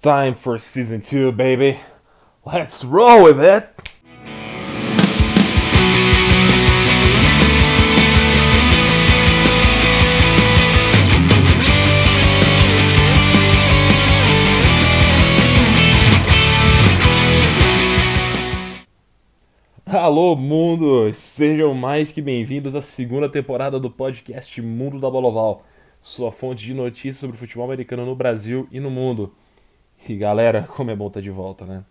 time for season two, baby. Let's roll with it! Alô, mundo! Sejam mais que bem-vindos à segunda temporada do podcast Mundo da Bola Oval, sua fonte de notícias sobre futebol americano no Brasil e no mundo. Galera, como é bom estar de volta, né?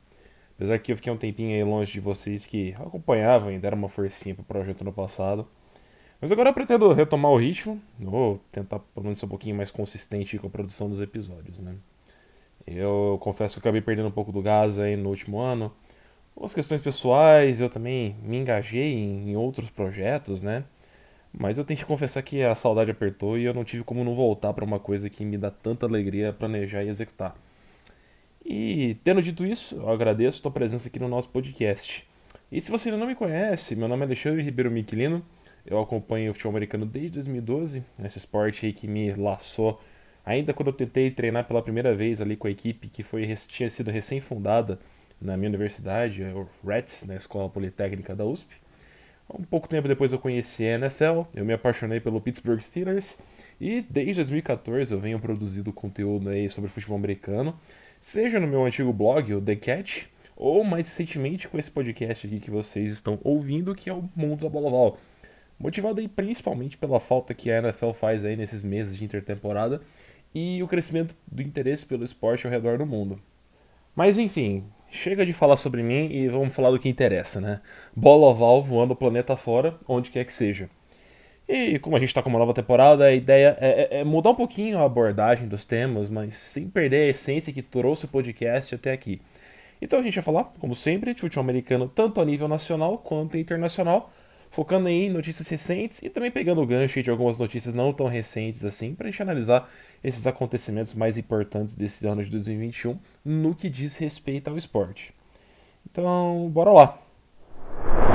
Apesar que eu fiquei um tempinho aí longe de vocês que acompanhavam e deram uma forcinha pro projeto no passado. Mas agora eu pretendo retomar o ritmo, vou tentar pelo menos ser um pouquinho mais consistente com a produção dos episódios, né? Eu confesso que eu acabei perdendo um pouco do gás aí no último ano. As questões pessoais, eu também me engajei em, em outros projetos, né? Mas eu tenho que confessar que a saudade apertou e eu não tive como não voltar para uma coisa que me dá tanta alegria planejar e executar. E tendo dito isso, eu agradeço a tua presença aqui no nosso podcast. E se você ainda não me conhece, meu nome é Alexandre Ribeiro Miquelino, eu acompanho o futebol americano desde 2012, esse esporte aí que me laçou ainda quando eu tentei treinar pela primeira vez ali com a equipe que foi, tinha sido recém-fundada na minha universidade, o RETS, na Escola Politécnica da USP. Um pouco tempo depois eu conheci a NFL, eu me apaixonei pelo Pittsburgh Steelers e desde 2014 eu venho produzindo conteúdo aí sobre futebol americano seja no meu antigo blog, o The Catch, ou mais recentemente com esse podcast aqui que vocês estão ouvindo, que é o Mundo da Bola Oval. Motivado aí principalmente pela falta que a NFL faz aí nesses meses de intertemporada e o crescimento do interesse pelo esporte ao redor do mundo. Mas enfim, chega de falar sobre mim e vamos falar do que interessa, né? Bola oval voando o planeta fora, onde quer que seja. E como a gente está com uma nova temporada, a ideia é, é, é, mudar um pouquinho a abordagem dos temas, mas sem perder a essência que trouxe o podcast até aqui. Então a gente vai falar, como sempre, de futebol americano tanto a nível nacional quanto internacional, focando em notícias recentes e também pegando o gancho de algumas notícias não tão recentes assim, para a gente analisar esses acontecimentos mais importantes desse ano de 2021 no que diz respeito ao esporte. Então, bora lá!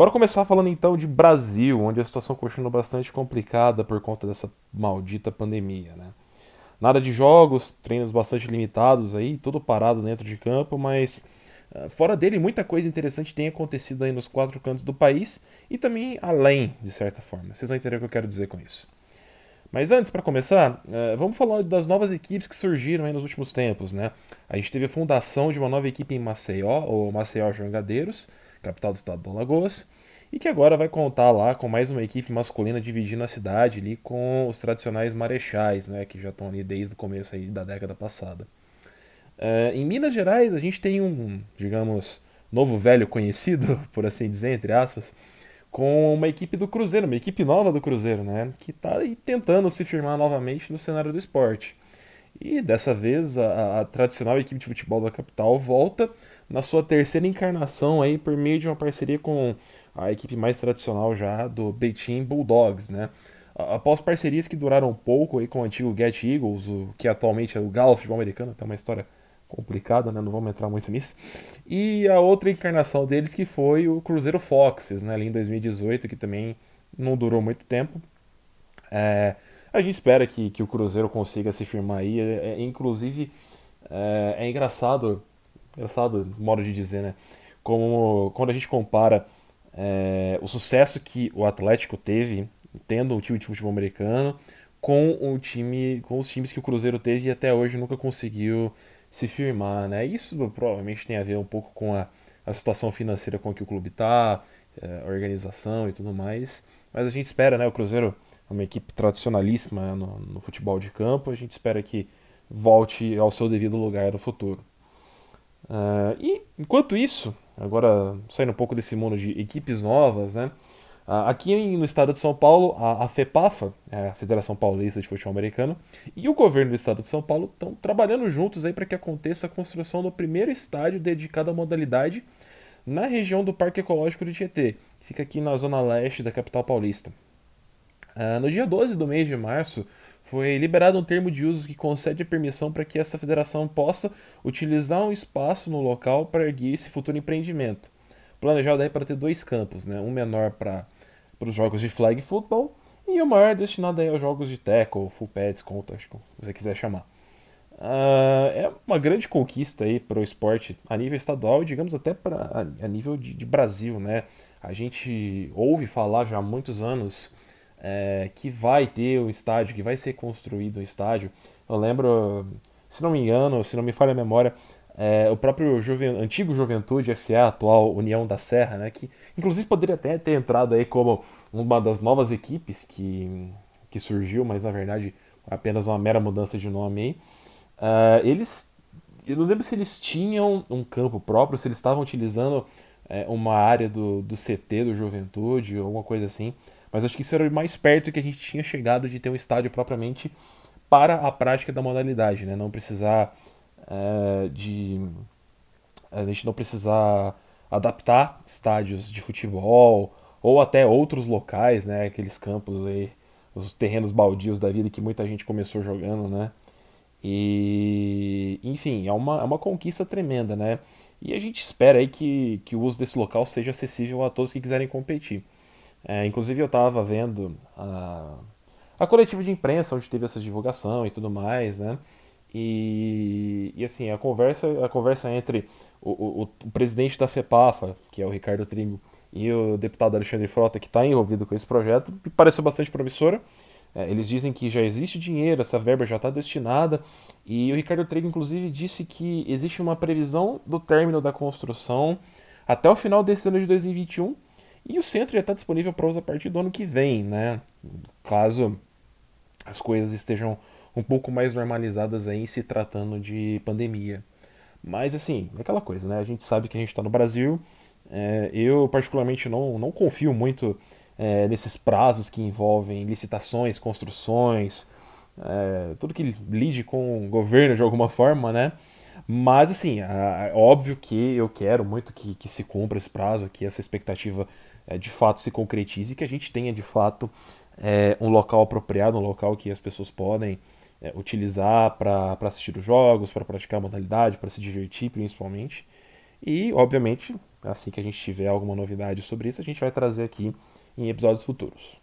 Bora começar falando então de Brasil, onde a situação continua bastante complicada por conta dessa maldita pandemia, né? Nada de jogos, treinos bastante limitados aí, tudo parado dentro de campo, mas uh, fora dele muita coisa interessante tem acontecido aí nos quatro cantos do país e também além, de certa forma. Vocês vão entender o que eu quero dizer com isso. Mas antes, para começar, uh, vamos falar das novas equipes que surgiram aí nos últimos tempos, né? A gente teve a fundação de uma nova equipe em Maceió, ou Maceió Jangadeiros, capital do estado do Alagoas, e que agora vai contar lá com mais uma equipe masculina dividindo a cidade ali com os tradicionais marechais, né, que já estão ali desde o começo aí da década passada. Uh, em Minas Gerais a gente tem um, digamos, novo velho conhecido, por assim dizer, entre aspas, com uma equipe do Cruzeiro, uma equipe nova do Cruzeiro, né, que está tentando se firmar novamente no cenário do esporte. E dessa vez a, a tradicional equipe de futebol da capital volta na sua terceira encarnação aí por meio de uma parceria com a equipe mais tradicional já do Beijing Bulldogs, né? Após parcerias que duraram pouco aí com o antigo Get Eagles, o que atualmente é o Galo Futebol Americano, tem uma história complicada, né? Não vamos entrar muito nisso. E a outra encarnação deles que foi o Cruzeiro Foxes, né? Ali em 2018, que também não durou muito tempo. É, a gente espera que, que o Cruzeiro consiga se firmar aí. É, é, inclusive, é, é engraçado engraçado modo de dizer, né? Como quando a gente compara é, o sucesso que o Atlético teve tendo um time de futebol americano com o time, com os times que o Cruzeiro teve e até hoje nunca conseguiu se firmar, né? Isso provavelmente tem a ver um pouco com a, a situação financeira com que o clube está, é, a organização e tudo mais. Mas a gente espera, né? O Cruzeiro é uma equipe tradicionalíssima no, no futebol de campo. A gente espera que volte ao seu devido lugar no futuro. Uh, e enquanto isso, agora saindo um pouco desse mundo de equipes novas, né? Uh, aqui no estado de São Paulo, a, a FEPAFA, é a Federação Paulista de Futebol Americano, e o governo do estado de São Paulo estão trabalhando juntos aí para que aconteça a construção do primeiro estádio dedicado à modalidade na região do Parque Ecológico do Tietê, que fica aqui na zona leste da capital paulista. Uh, no dia 12 do mês de março, foi liberado um termo de uso que concede a permissão para que essa federação possa utilizar um espaço no local para erguer esse futuro empreendimento. Planejado aí para ter dois campos, né? um menor para os jogos de flag football e o maior destinado aí aos jogos de tackle, full pads, que você quiser chamar. Uh, é uma grande conquista aí para o esporte a nível estadual e digamos até pra, a, nível de, de, Brasil, né? A gente ouve falar já há muitos anos é, que vai ter um estádio, que vai ser construído um estádio. Eu lembro, se não me engano, se não me falha a memória, é, o próprio Juven, antigo Juventude FA, atual União da Serra, né? Que inclusive poderia até ter entrado aí como uma das novas equipes que, que surgiu, mas na verdade apenas uma mera mudança de nome aí. Uh, eles, eu não lembro se eles tinham um campo próprio, se eles estavam utilizando é, uma área do, do CT do Juventude, alguma coisa assim. Mas acho que isso era mais perto que a gente tinha chegado de ter um estádio propriamente para a prática da modalidade, né? Não precisar é, de a gente não precisar adaptar estádios de futebol ou até outros locais, né? Aqueles campos aí, os terrenos baldios da vida que muita gente começou jogando, né? E, enfim, é uma, é uma conquista tremenda, né? E a gente espera aí que, que o uso desse local seja acessível a todos que quiserem competir. É, inclusive eu estava vendo a, a coletiva de imprensa onde teve essa divulgação e tudo mais, né? E, e assim, a conversa, a conversa entre o, o, o presidente da FEPAFA, que é o Ricardo Trigo, e o deputado Alexandre Frota, que está envolvido com esse projeto, pareceu bastante promissora. É, eles dizem que já existe dinheiro, essa verba já está destinada, e o Ricardo Trigo, inclusive, disse que existe uma previsão do término da construção até o final desse ano de 2021, e o centro já está disponível para uso a partir do ano que vem, né? Caso as coisas estejam um pouco mais normalizadas aí se tratando de pandemia. Mas assim, é aquela coisa, né? A gente sabe que a gente está no Brasil. É, eu particularmente não, não confio muito é, nesses prazos que envolvem licitações, construções, é, tudo que lide com o governo de alguma forma, né? Mas assim, é óbvio que eu quero muito que, que se cumpra esse prazo, que essa expectativa é, de fato se concretize e que a gente tenha de fato é, um local apropriado, um local que as pessoas podem é, utilizar para assistir os jogos, para praticar a modalidade, para se divertir principalmente. E, obviamente, assim que a gente tiver alguma novidade sobre isso, a gente vai trazer aqui em episódios futuros.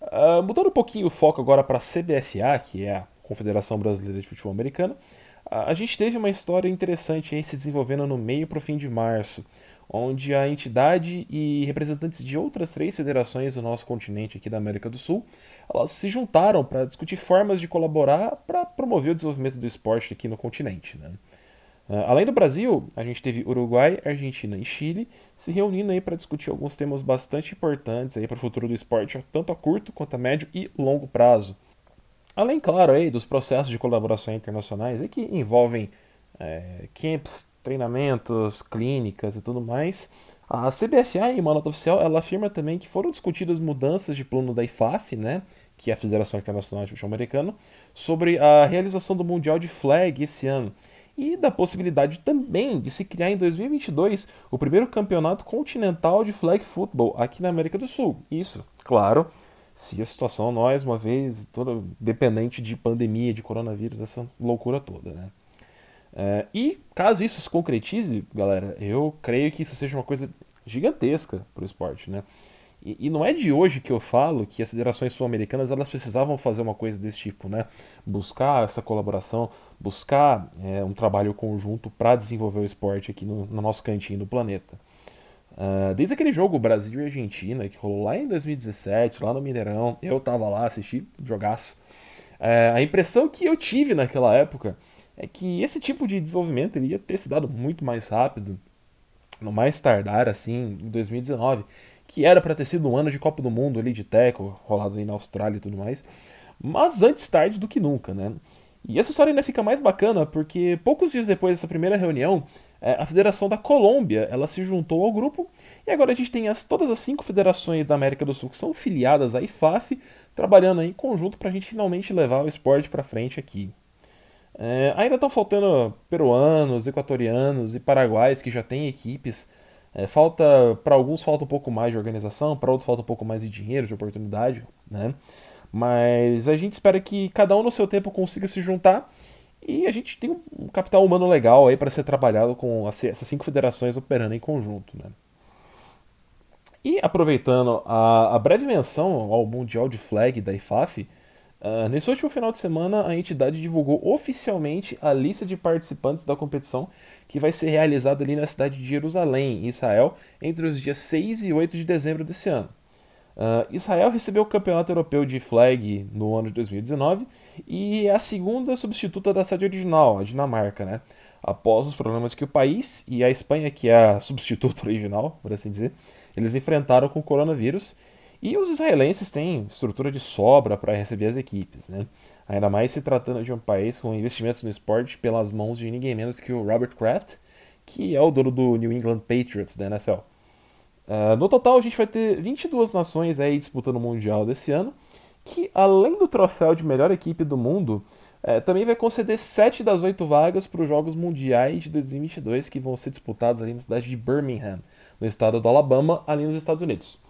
Uh, mudando um pouquinho o foco agora para a CBFA, que é a Confederação Brasileira de Futebol Americano, a gente teve uma história interessante aí se desenvolvendo no meio para o fim de março, onde a entidade e representantes de outras três federações do nosso continente aqui da América do Sul, elas se juntaram para discutir formas de colaborar para promover o desenvolvimento do esporte aqui no continente. Né? Uh, além do Brasil, a gente teve Uruguai, Argentina e Chile se reunindo aí para discutir alguns temas bastante importantes aí para o futuro do esporte, tanto a curto quanto a médio e longo prazo. Além, claro, aí dos processos de colaboração internacionais que envolvem é, camps, treinamentos, clínicas e tudo mais, a CBFA, em uma nota oficial, ela afirma também que foram discutidas mudanças de plano da IFAF, né, que é a Federação Internacional de Futebol Americano, sobre a realização do Mundial de Flag esse ano e da possibilidade também de se criar em 2022 o primeiro campeonato continental de flag football aqui na América do Sul. Isso, claro, se a situação nós uma vez toda dependente de pandemia, de coronavírus, essa loucura toda, né? É, e caso isso se concretize, galera, eu creio que isso seja uma coisa gigantesca para o esporte, né? E, e, não é de hoje que eu falo que as federações sul-americanas elas precisavam fazer uma coisa desse tipo, né? Buscar essa colaboração, buscar é, um trabalho conjunto para desenvolver o esporte aqui no, no nosso cantinho do planeta. Uh, desde aquele jogo Brasil e Argentina que rolou lá em 2017, lá no Mineirão, eu tava lá, assisti jogaço. Uh, a impressão que eu tive naquela época é que esse tipo de desenvolvimento ele ia ter se dado muito mais rápido, no mais tardar assim, em 2019 que era para ter sido um ano de Copa do Mundo ali de teco, rolado aí na Austrália e tudo mais, mas antes tarde do que nunca, né? E essa história ainda fica mais bacana porque poucos dias depois dessa primeira reunião, é, a Federação da Colômbia ela se juntou ao grupo e agora a gente tem as, todas as cinco federações da América do Sul que são filiadas à IFAF trabalhando em conjunto para a gente finalmente levar o esporte para frente aqui. É, ainda estão faltando peruanos, equatorianos e paraguaios que já têm equipes é, falta para alguns falta um pouco mais de organização, para outros falta um pouco mais de dinheiro, de oportunidade, né? Mas a gente espera que cada um no seu tempo consiga se juntar e a gente tem um capital humano legal aí para ser trabalhado com essas cinco federações operando em conjunto, né? E aproveitando a, a breve menção ao Mundial de Flag da IFAF, Uh, nesse último final de semana, a entidade divulgou oficialmente a lista de participantes da competição que vai ser realizada ali na cidade de Jerusalém, Israel, entre os dias 6 e 8 de dezembro desse ano. Uh, Israel recebeu o Campeonato Europeu de Flag no ano de 2019 e é a segunda substituta da sede original, a Dinamarca, né? Após os problemas que o país e a Espanha, que é a substituta original, por assim dizer, eles enfrentaram com o coronavírus. E os israelenses têm estrutura de sobra para receber as equipes, né? Ainda mais se tratando de um país com investimentos no esporte pelas mãos de ninguém menos que o Robert Kraft, que é o dono do New England Patriots da NFL. Uh, ah, no total, a gente vai ter 22 nações aí disputando o Mundial desse ano, que além do troféu de melhor equipe do mundo, uh, também vai conceder 7 das 8 vagas para os Jogos Mundiais de 2022, que vão ser disputados ali na cidade de Birmingham, no estado do Alabama, ali nos Estados Unidos.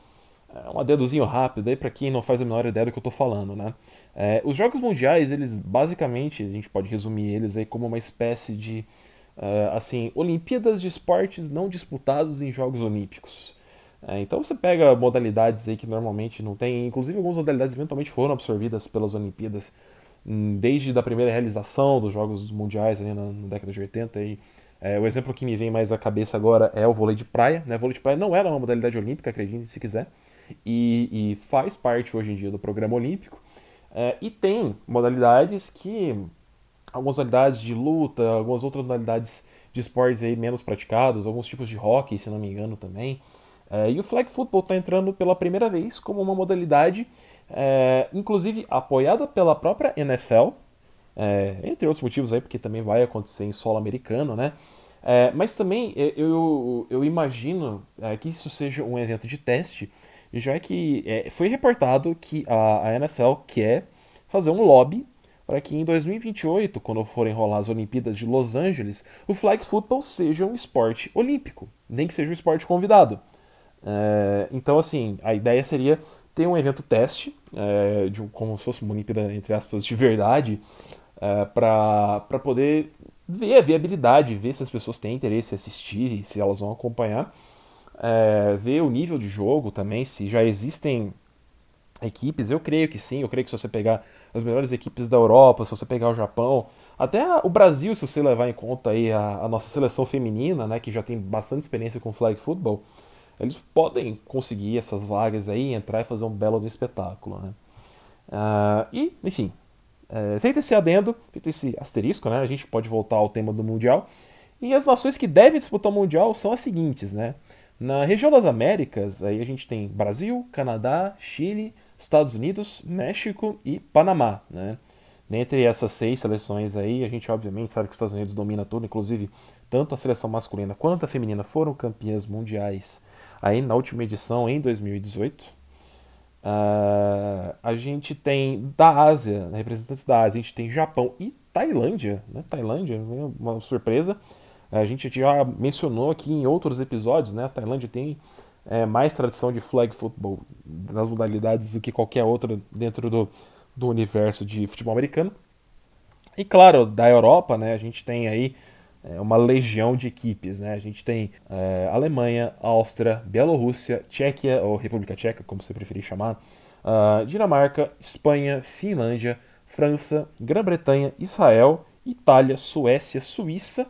Uh, um dedozinho rápido aí para quem não faz a menor ideia do que eu estou falando, né? É, os Jogos Mundiais, eles basicamente, a gente pode resumir eles aí como uma espécie de, uh, assim, Olimpíadas de esportes não disputados em Jogos Olímpicos. É, então você pega modalidades aí que normalmente não tem, inclusive algumas modalidades eventualmente foram absorvidas pelas Olimpíadas hum, desde a primeira realização dos Jogos Mundiais ali na, na década de 80 e é, o exemplo que me vem mais à cabeça agora é o vôlei de praia. Né? O vôlei de praia não era uma modalidade olímpica, acredite se quiser, e, e faz parte hoje em dia do programa olímpico. É, e tem modalidades que. Algumas modalidades de luta, algumas outras modalidades de esportes aí menos praticados, alguns tipos de hockey, se não me engano, também. É, e o flag football está entrando pela primeira vez como uma modalidade, é, inclusive apoiada pela própria NFL, é, entre outros motivos aí, porque também vai acontecer em solo americano, né? É, mas também é, eu, eu imagino é, que isso seja um evento de teste já que é, foi reportado que a, a NFL quer fazer um lobby para que em 2028, quando forem rolar as Olimpíadas de Los Angeles, o flag football seja um esporte olímpico, nem que seja um esporte convidado. É, então, assim, a ideia seria ter um evento teste, é, de como se fosse uma Olimpíada, entre aspas, de verdade, é, para poder ver a viabilidade, ver se as pessoas têm interesse em assistir e se elas vão acompanhar é, ver o nível de jogo também, se já existem equipes. Eu creio que sim, eu creio que se você pegar as melhores equipes da Europa, se você pegar o Japão, até o Brasil, se você levar em conta aí a, a nossa seleção feminina, né, que já tem bastante experiência com flag football, eles podem conseguir essas vagas aí, entrar e fazer um belo espetáculo, né? Uh, e, enfim, é, feito esse adendo, feito esse asterisco, né, a gente pode voltar ao tema do Mundial. E as nações que devem disputar o Mundial são as seguintes, né? Na região das Américas, aí a gente tem Brasil, Canadá, Chile, Estados Unidos, México e Panamá, né? Dentre essas seis seleções aí, a gente obviamente sabe que os Estados Unidos domina tudo, inclusive tanto a seleção masculina quanto a feminina foram campeãs mundiais aí na última edição em 2018. Uh, ah, a gente tem da Ásia, representantes da Ásia, a gente tem Japão e Tailândia, né? Tailândia, uma surpresa. A gente já mencionou aqui em outros episódios, né? A Tailândia tem é, mais tradição de flag football nas modalidades do que qualquer outra dentro do, do universo de futebol americano. E claro, da Europa, né? A gente tem aí é, uma legião de equipes, né? A gente tem é, Alemanha, Áustria, Bielorrússia, Tchequia, ou República Tcheca, como você preferir chamar, uh, Dinamarca, Espanha, Finlândia, França, Grã-Bretanha, Israel, Itália, Suécia, Suíça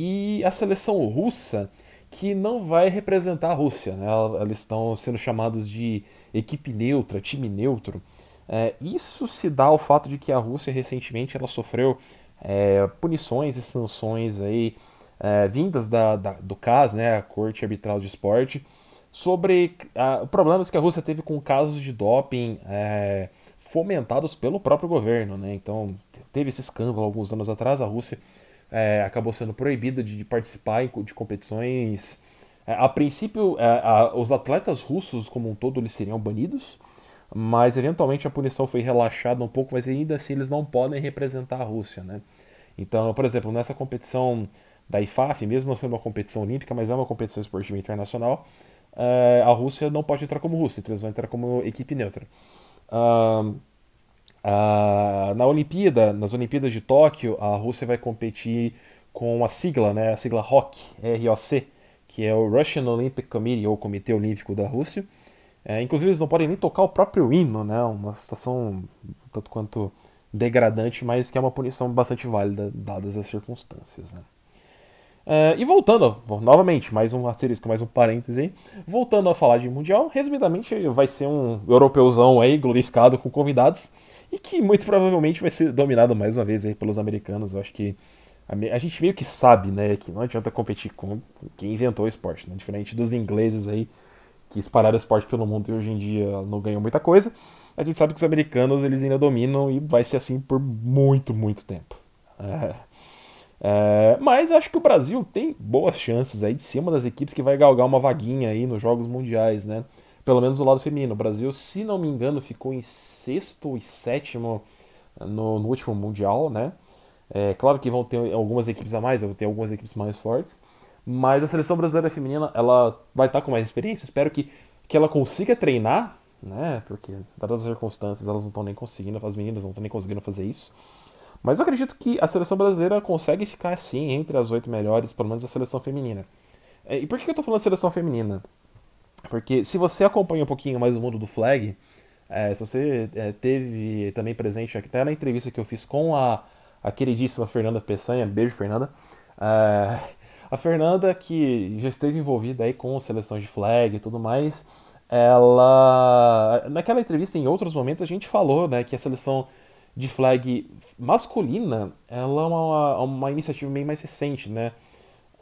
e a seleção russa, que não vai representar a Rússia, né? eles estão sendo chamados de equipe neutra, time neutro. É, isso se dá ao fato de que a Rússia recentemente ela sofreu é, punições e sanções aí, é, vindas da, da, do CAS, né, a Corte Arbitral de Esporte, sobre a, problemas que a Rússia teve com casos de doping é, fomentados pelo próprio governo. Né? Então, teve esse escândalo alguns anos atrás, a Rússia é, acabou sendo proibida de, de participar de competições. É, a princípio, é, a, os atletas russos como um todo eles seriam banidos, mas eventualmente a punição foi relaxada um pouco, mas ainda assim eles não podem representar a Rússia, né? Então, por exemplo, nessa competição da IFAF, mesmo não sendo uma competição olímpica, mas é uma competição esportiva internacional, é, a Rússia não pode entrar como Rússia, então eles vão entrar como equipe neutra. Ah, na Olimpíada, nas Olimpíadas de Tóquio, a Rússia vai competir com a sigla, né, a sigla ROC, ROC, que é o Russian Olympic Committee, ou Comitê Olímpico da Rússia. É, inclusive, eles não podem nem tocar o próprio hino, né? Uma situação tanto quanto degradante, mas que é uma punição bastante válida, dadas as circunstâncias, né? É, e voltando, novamente, mais um asterisco, mais um parêntese aí. Voltando a falar de Mundial, resumidamente vai ser um europeuzão aí, glorificado com convidados, e que muito provavelmente vai ser dominado mais uma vez aí pelos americanos. Eu acho que a, a gente meio que sabe, né, que não adianta competir com quem inventou o esporte, né? Diferente dos ingleses aí, que espalharam o esporte pelo mundo e hoje em dia não ganham muita coisa. A gente sabe que os americanos eles ainda dominam e vai ser assim por muito, muito tempo. É, é, mas acho que o Brasil tem boas chances aí de ser uma das equipes que vai galgar uma vaguinha aí nos Jogos Mundiais, né? Pelo menos do lado feminino. O Brasil, se não me engano, ficou em sexto e sétimo no, no último Mundial, né? É claro que vão ter algumas equipes a mais, vão ter algumas equipes mais fortes, mas a seleção brasileira feminina ela vai estar com mais experiência. Espero que, que ela consiga treinar, né? Porque, dadas as circunstâncias, elas não estão nem conseguindo, as meninas não estão nem conseguindo fazer isso. Mas eu acredito que a seleção brasileira consegue ficar assim entre as oito melhores, pelo menos a seleção feminina. É, e por que eu tô falando seleção feminina? Porque se você acompanha um pouquinho mais o mundo do flag, é, se você é, teve também presente até na entrevista que eu fiz com a, a queridíssima Fernanda Peçanha, beijo Fernanda, é, a Fernanda que já esteve envolvida aí com seleção de flag e tudo mais, ela naquela entrevista em outros momentos a gente falou né, que a seleção de flag masculina, ela é uma, uma iniciativa bem mais recente, né?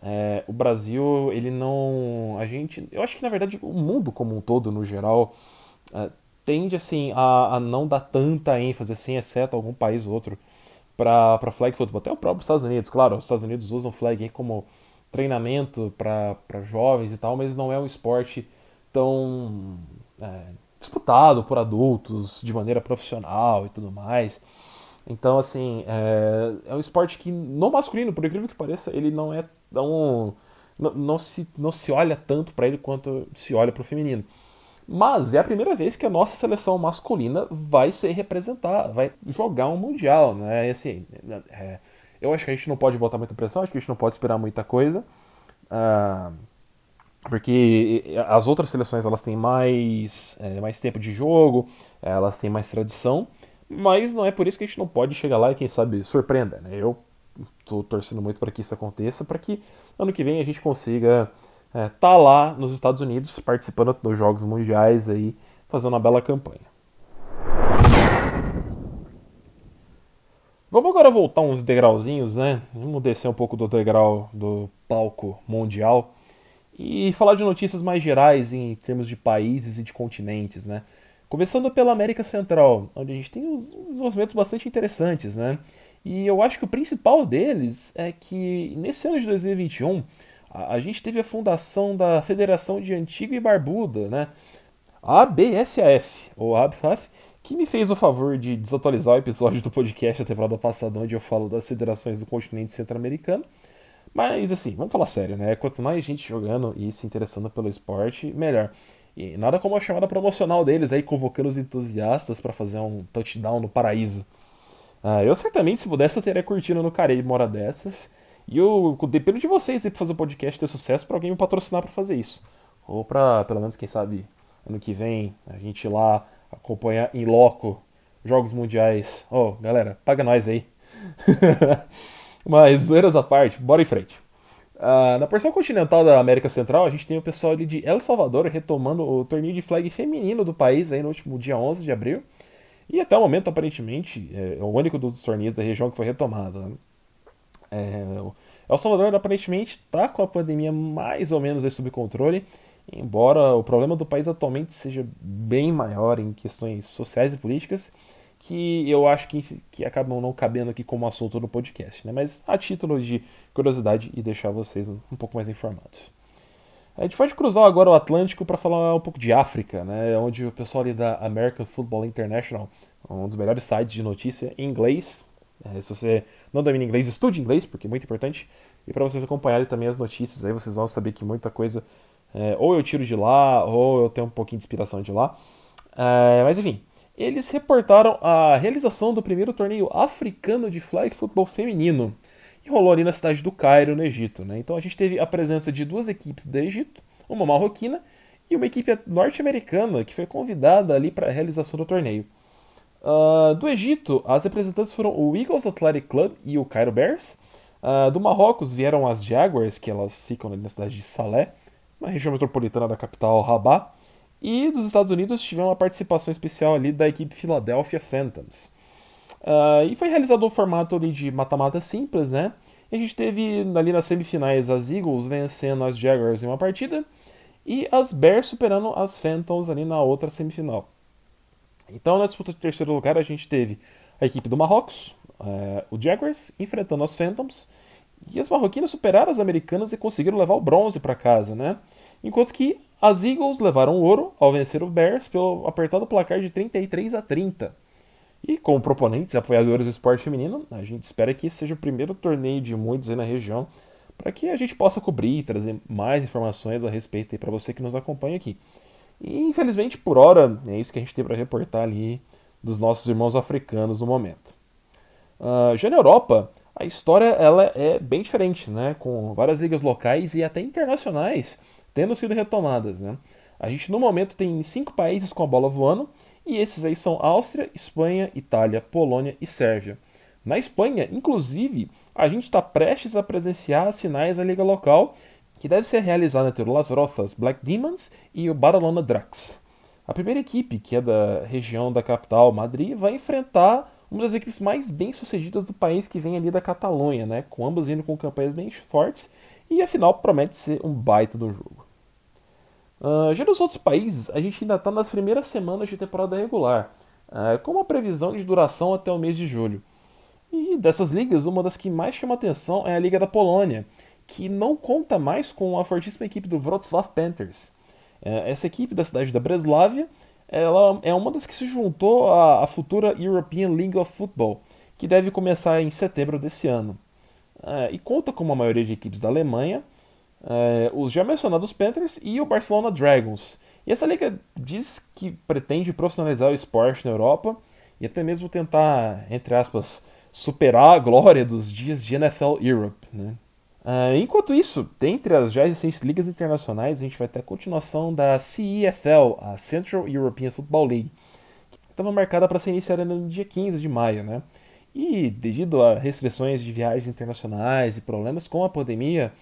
É, o Brasil, ele não. A gente. Eu acho que na verdade o mundo como um todo, no geral, é, tende assim a, a, não dar tanta ênfase, assim, exceto algum país ou outro, para flag football. Até o próprio Estados Unidos, claro, os Estados Unidos usam flag como treinamento para jovens e tal, mas não é um esporte tão é, disputado por adultos de maneira profissional e tudo mais. Então, assim, é, é um esporte que, no masculino, por incrível que pareça, ele não é tão. Não, não se, não se olha tanto para ele quanto se olha para o feminino. Mas é a primeira vez que a nossa seleção masculina vai ser representada, vai jogar um Mundial, né? E, assim, é, eu acho que a gente não pode botar muita pressão, acho que a gente não pode esperar muita coisa. Uh, porque as outras seleções elas têm mais, é, mais tempo de jogo, elas têm mais tradição, mas não é por isso que a gente não pode chegar lá e quem sabe surpreenda. Né? Eu estou torcendo muito para que isso aconteça, para que ano que vem a gente consiga estar é, tá lá nos Estados Unidos participando dos Jogos Mundiais aí, fazendo uma bela campanha. Vamos agora voltar uns degrauzinhos, né? Vamos descer um pouco do degrau do palco mundial e falar de notícias mais gerais em termos de países e de continentes, né? Começando pela América Central, onde a gente tem uns desenvolvimentos bastante interessantes, né? E eu acho que o principal deles é que nesse ano de 2021 a, a gente teve a fundação da Federação de Antigua e Barbuda, né? ABFAF, ou ABFAF, que me fez o favor de desatualizar o episódio do podcast da temporada passada, onde eu falo das federações do continente centro-americano. Mas assim, vamos falar sério, né? Quanto mais gente jogando e se interessando pelo esporte, melhor. E nada como a chamada promocional deles aí, convocando os entusiastas para fazer um touchdown no paraíso. Ah, eu certamente, se pudesse, eu teria curtido no Caribe uma hora dessas. E eu dependo de vocês aí pra fazer o podcast ter sucesso para alguém me patrocinar para fazer isso. Ou para, pelo menos, quem sabe, ano que vem, a gente ir lá acompanhar em loco Jogos Mundiais. Ô, oh, galera, paga nós aí. Mas, zoeiras à parte, bora em frente. Uh, na porção continental da América Central, a gente tem o pessoal de El Salvador retomando o torneio de flag feminino do país aí no último dia 11 de abril. E até o momento, aparentemente, é o único dos torneios da região que foi retomado. Né? É, El Salvador aparentemente está com a pandemia mais ou menos sob controle, embora o problema do país atualmente seja bem maior em questões sociais e políticas que eu acho que, que acabam não cabendo aqui como assunto no podcast, né? mas a título de curiosidade e deixar vocês um pouco mais informados. A gente pode cruzar agora o Atlântico para falar um pouco de África, né? onde o pessoal ali da American Football International, um dos melhores sites de notícia em inglês, é, se você não domina inglês, estude inglês, porque é muito importante, e para vocês acompanharem também as notícias, aí vocês vão saber que muita coisa, é, ou eu tiro de lá, ou eu tenho um pouquinho de inspiração de lá. É, mas enfim, eles reportaram a realização do primeiro torneio africano de flag football feminino. E rolou ali na cidade do Cairo, no Egito. Né? Então a gente teve a presença de duas equipes do Egito, uma marroquina e uma equipe norte-americana que foi convidada ali para a realização do torneio. Uh, do Egito, as representantes foram o Eagles Athletic Club e o Cairo Bears. Uh, do Marrocos vieram as Jaguars, que elas ficam na cidade de Salé, na região metropolitana da capital Rabat. E dos Estados Unidos tiveram uma participação especial ali da equipe Philadelphia Phantoms. Uh, e foi realizado um formato ali de mata-mata simples, né? E a gente teve ali nas semifinais as Eagles vencendo as Jaguars em uma partida e as Bears superando as Phantoms ali na outra semifinal. Então, na disputa de terceiro lugar, a gente teve a equipe do Marrocos, é, o Jaguars, enfrentando as Phantoms. E as marroquinas superaram as americanas e conseguiram levar o bronze para casa, né? Enquanto que as Eagles levaram o ouro ao vencer o Bears pelo apertado placar de 33 a 30. E como proponentes e apoiadores do esporte feminino, a gente espera que seja o primeiro torneio de muitos aí na região, para que a gente possa cobrir e trazer mais informações a respeito para você que nos acompanha aqui. E infelizmente, por hora, é isso que a gente tem para reportar ali dos nossos irmãos africanos no momento. Uh, já na Europa, a história ela é bem diferente, né? com várias ligas locais e até internacionais tendo sido retomadas. Né? A gente no momento tem cinco países com a bola voando, e esses aí são Áustria, Espanha, Itália, Polônia e Sérvia. Na Espanha, inclusive, a gente está prestes a presenciar as finais da liga local que deve ser realizada entre o Las Rozas Black Demons e o Barcelona Drax. A primeira equipe, que é da região da capital, Madrid, vai enfrentar uma das equipes mais bem-sucedidas do país, que vem ali da Catalunha, né? com ambas vindo com campanhas bem fortes, e afinal promete ser um baita do jogo. Uh, já nos outros países, a gente ainda está nas primeiras semanas de temporada regular, uh, com uma previsão de duração até o mês de julho. E dessas ligas, uma das que mais chama atenção é a Liga da Polônia, que não conta mais com a fortíssima equipe do Wrocław Panthers. É, essa equipe da cidade da Breslávia ela é uma das que se juntou à, futura European League of Football, que deve começar em setembro desse ano. É, e conta com uma maioria de equipes da Alemanha, é, os já mencionados Panthers e o Barcelona Dragons. E essa liga diz que pretende profissionalizar o esporte na Europa e até mesmo tentar, entre aspas, superar a glória dos dias de NFL Europe. Né? Uh, enquanto isso, dentre as já existentes ligas internacionais, a gente vai ter a continuação da CEFL, a Central European Football League, que estava marcada para ser iniciada no dia 15 de maio, né? E devido a restrições de viagens internacionais e problemas com a pandemia,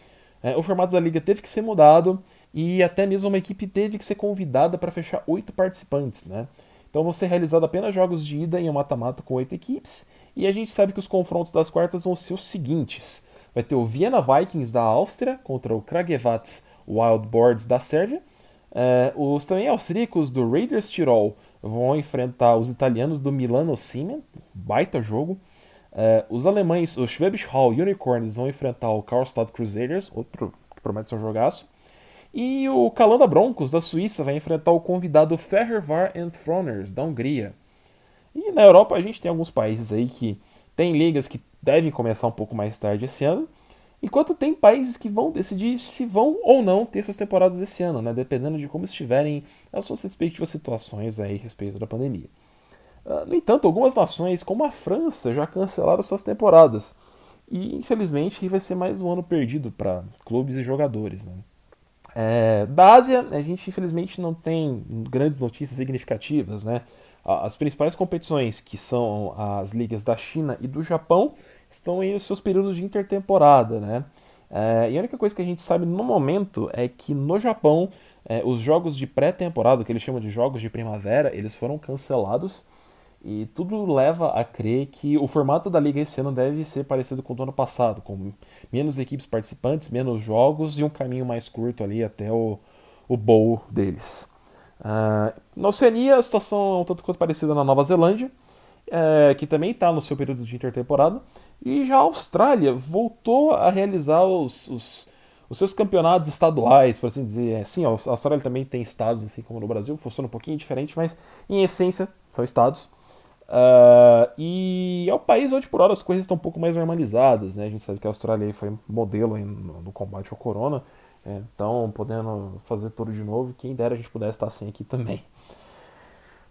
é, o formato da liga teve que ser mudado e até mesmo uma equipe teve que ser convidada para fechar oito participantes, né? Então vão ser realizados apenas jogos de ida em um mata-mata com oito equipes, e a gente sabe que os confrontos das quartas vão ser os seguintes vai ter o Vienna Vikings da Áustria contra o Kragujevac Wildboards da Sérvia. É, os também austríacos do Raiders Tirol vão enfrentar os italianos do Milano Siemens, baita jogo. É, os alemães, os Schwäbisch Hall Unicorns, vão enfrentar o Karlstad Crusaders, outro que promete ser um jogaço. E o Calanda Broncos da Suíça vai enfrentar o convidado Fehervar Throners da Hungria. E na Europa a gente tem alguns países aí que tem ligas que devem começar um pouco mais tarde esse ano, enquanto tem países que vão decidir se vão ou não ter suas temporadas esse ano, né, dependendo de como estiverem as suas respectivas situações aí a respeito da pandemia. Uh, no entanto, algumas nações, como a França, já cancelaram suas temporadas. E infelizmente vai ser mais um ano perdido para clubes e jogadores. Né? É, da Ásia, a gente infelizmente não tem grandes notícias significativas. Né? As principais competições, que são as ligas da China e do Japão, estão em seus períodos de intertemporada, né? É, e a única coisa que a gente sabe no momento é que no Japão é, os jogos de pré-temporada, que eles chamam de jogos de primavera, eles foram cancelados e tudo leva a crer que o formato da liga esse ano deve ser parecido com o do ano passado, com menos equipes participantes, menos jogos e um caminho mais curto ali até o, o bowl deles. Uh, na Oceania, a situação é um tanto quanto parecida na Nova Zelândia, é, que também está no seu período de intertemporada. E já a Austrália voltou a realizar os, os, os seus campeonatos estaduais, por assim dizer. É, sim, a Austrália também tem estados, assim como no Brasil, funciona um pouquinho diferente, mas em essência são estados. Uh, e é o país onde por hora as coisas estão um pouco mais normalizadas, né? A gente sabe que a Austrália foi modelo no, no, combate ao corona, é, então podendo fazer tudo de novo, quem dera a gente pudesse estar assim aqui também.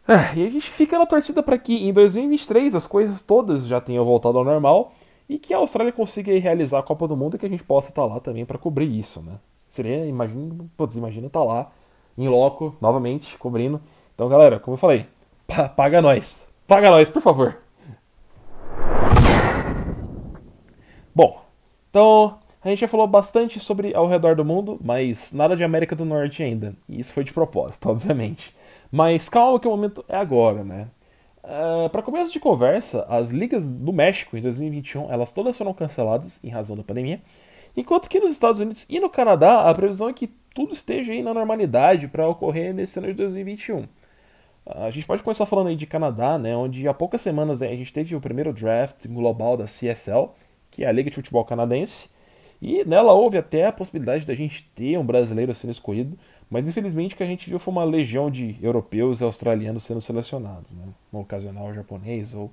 É, e a gente fica na torcida para que em 2023 as coisas todas já tenham voltado ao normal e que a Austrália consiga realizar a Copa do Mundo e que a gente possa estar lá também para cobrir isso, né? Seria, imagina, putz, imagina estar lá em loco, novamente, cobrindo. Então, galera, como eu falei, paga nós. Paga nós, por favor. Bom, então a gente já falou bastante sobre ao redor do mundo, mas nada de América do Norte ainda. E isso foi de propósito, obviamente. Mas calma que o momento é agora, né? Uh, é, Para começo de conversa, as ligas do México em 2021 elas todas foram canceladas em razão da pandemia, enquanto que nos Estados Unidos e no Canadá a previsão é que tudo esteja aí na normalidade para ocorrer nesse ano de 2021. A gente pode começar falando aí de Canadá, né, onde há poucas semanas né, a gente teve o primeiro draft global da CFL, que é a Liga de Futebol Canadense, e nela houve até a possibilidade da gente ter um brasileiro sendo escolhido, mas infelizmente o que a gente viu foi uma legião de europeus e australianos sendo selecionados. Né? Um ocasional japonês ou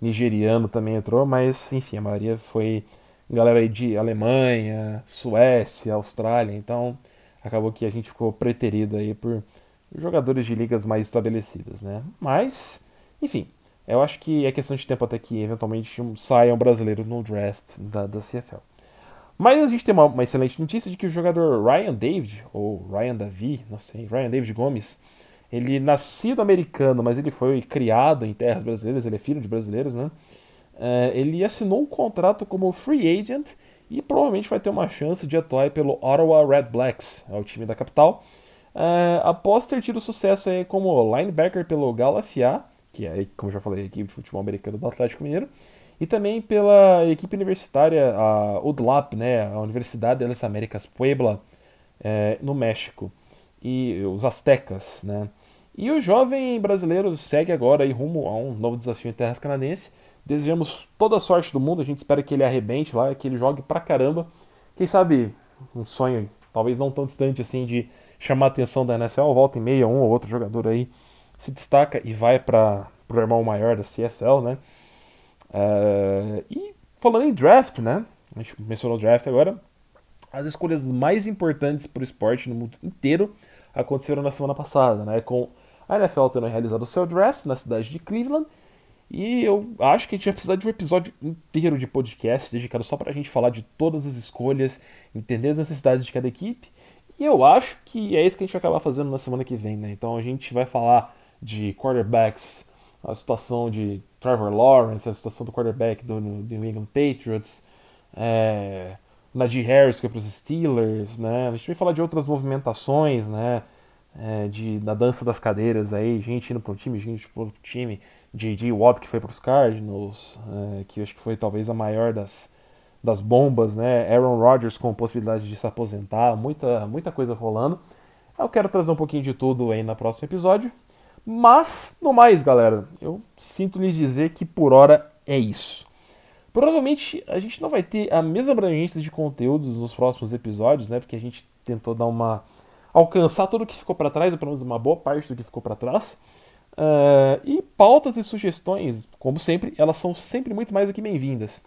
nigeriano também entrou, mas enfim, a maioria foi galera aí de Alemanha, Suécia, Austrália, então acabou que a gente ficou preterido aí por jogadores de ligas mais estabelecidas, né? Mas, enfim, eu acho que é questão de tempo até que eventualmente saiam brasileiros no draft da, da CFL. Mas a gente tem uma, uma, excelente notícia de que o jogador Ryan David, ou Ryan Davi, não sei, Ryan David Gomes, ele nascido americano, mas ele foi criado em terras brasileiras, ele é filho de brasileiros, né? É, ele assinou um contrato como free agent e provavelmente vai ter uma chance de atuar pelo Ottawa Red Blacks, é o time da capital, é, após ter tido sucesso aí como linebacker pelo Galafia, que é, como já falei, a equipe de futebol americano do Atlético Mineiro, e também pela equipe universitária, a UDLAP, né, a Universidade de las Américas Puebla, é, no México, e os Aztecas, né. E o jovem brasileiro segue agora aí rumo a um novo desafio em terras canadenses. Desejamos toda a sorte do mundo, a gente espera que ele arrebente lá, que ele jogue pra caramba. Quem sabe um sonho, talvez não tão distante assim, de chamar a atenção da NFL, volta em meia, um ou outro jogador aí se destaca e vai para o irmão maior da CFL, né? Uh, e falando em draft, né? A gente mencionou draft agora. As escolhas mais importantes para o esporte no mundo inteiro aconteceram na semana passada, né? Com a NFL tendo realizado o seu draft na cidade de Cleveland. E eu acho que a gente vai precisar de um episódio inteiro de podcast dedicado só para a gente falar de todas as escolhas, entender as necessidades de cada equipe. E eu acho que é isso que a gente vai acabar fazendo na semana que vem, né? Então a gente vai falar de quarterbacks, a situação de Trevor Lawrence, a situação do quarterback do New England Patriots, é, Najee Harris que foi para os Steelers, né? A gente vai falar de outras movimentações, né? É, de, da dança das cadeiras aí, gente indo para um time, gente para outro time, J.J. Watt que foi para os Cardinals, é, que acho que foi talvez a maior das, das bombas, né? Aaron Rodgers com possibilidade de se aposentar, muita, muita coisa rolando. Eu quero trazer um pouquinho de tudo aí no próximo episódio. Mas, no mais, galera, eu sinto lhes dizer que por hora é isso. Provavelmente a gente não vai ter a mesma abrangência de conteúdos nos próximos episódios, né? Porque a gente tentou dar uma. alcançar tudo o que ficou para trás, ou pelo menos uma boa parte do que ficou para trás. Uh, e pautas e sugestões, como sempre, elas são sempre muito mais do que bem-vindas.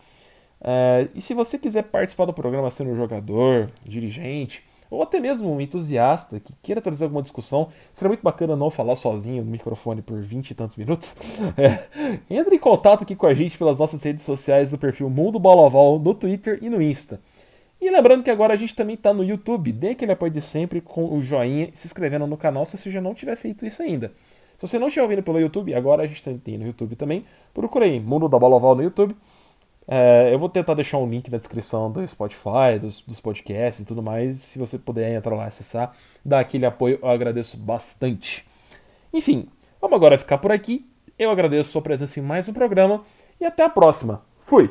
Uh, e se você quiser participar do programa sendo jogador, dirigente, ou até mesmo um entusiasta que queira trazer alguma discussão, seria muito bacana não falar sozinho no microfone por 20 e tantos minutos. É. Entre em contato aqui com a gente pelas nossas redes sociais do perfil Mundo Bola Oval no Twitter e no Insta. E lembrando que agora a gente também está no YouTube, dê aquele apoio de sempre com o joinha se inscrevendo no canal se você já não tiver feito isso ainda. Se você não estiver ouvindo pelo YouTube, agora a gente tem no YouTube também. Procure aí Mundo da Bola Oval no YouTube. É, eu vou tentar deixar um link na descrição do Spotify, dos, dos podcasts e tudo mais. Se você puder entrar lá e acessar, dar aquele apoio, eu agradeço bastante. Enfim, vamos agora ficar por aqui. Eu agradeço sua presença em mais um programa e até a próxima. Fui!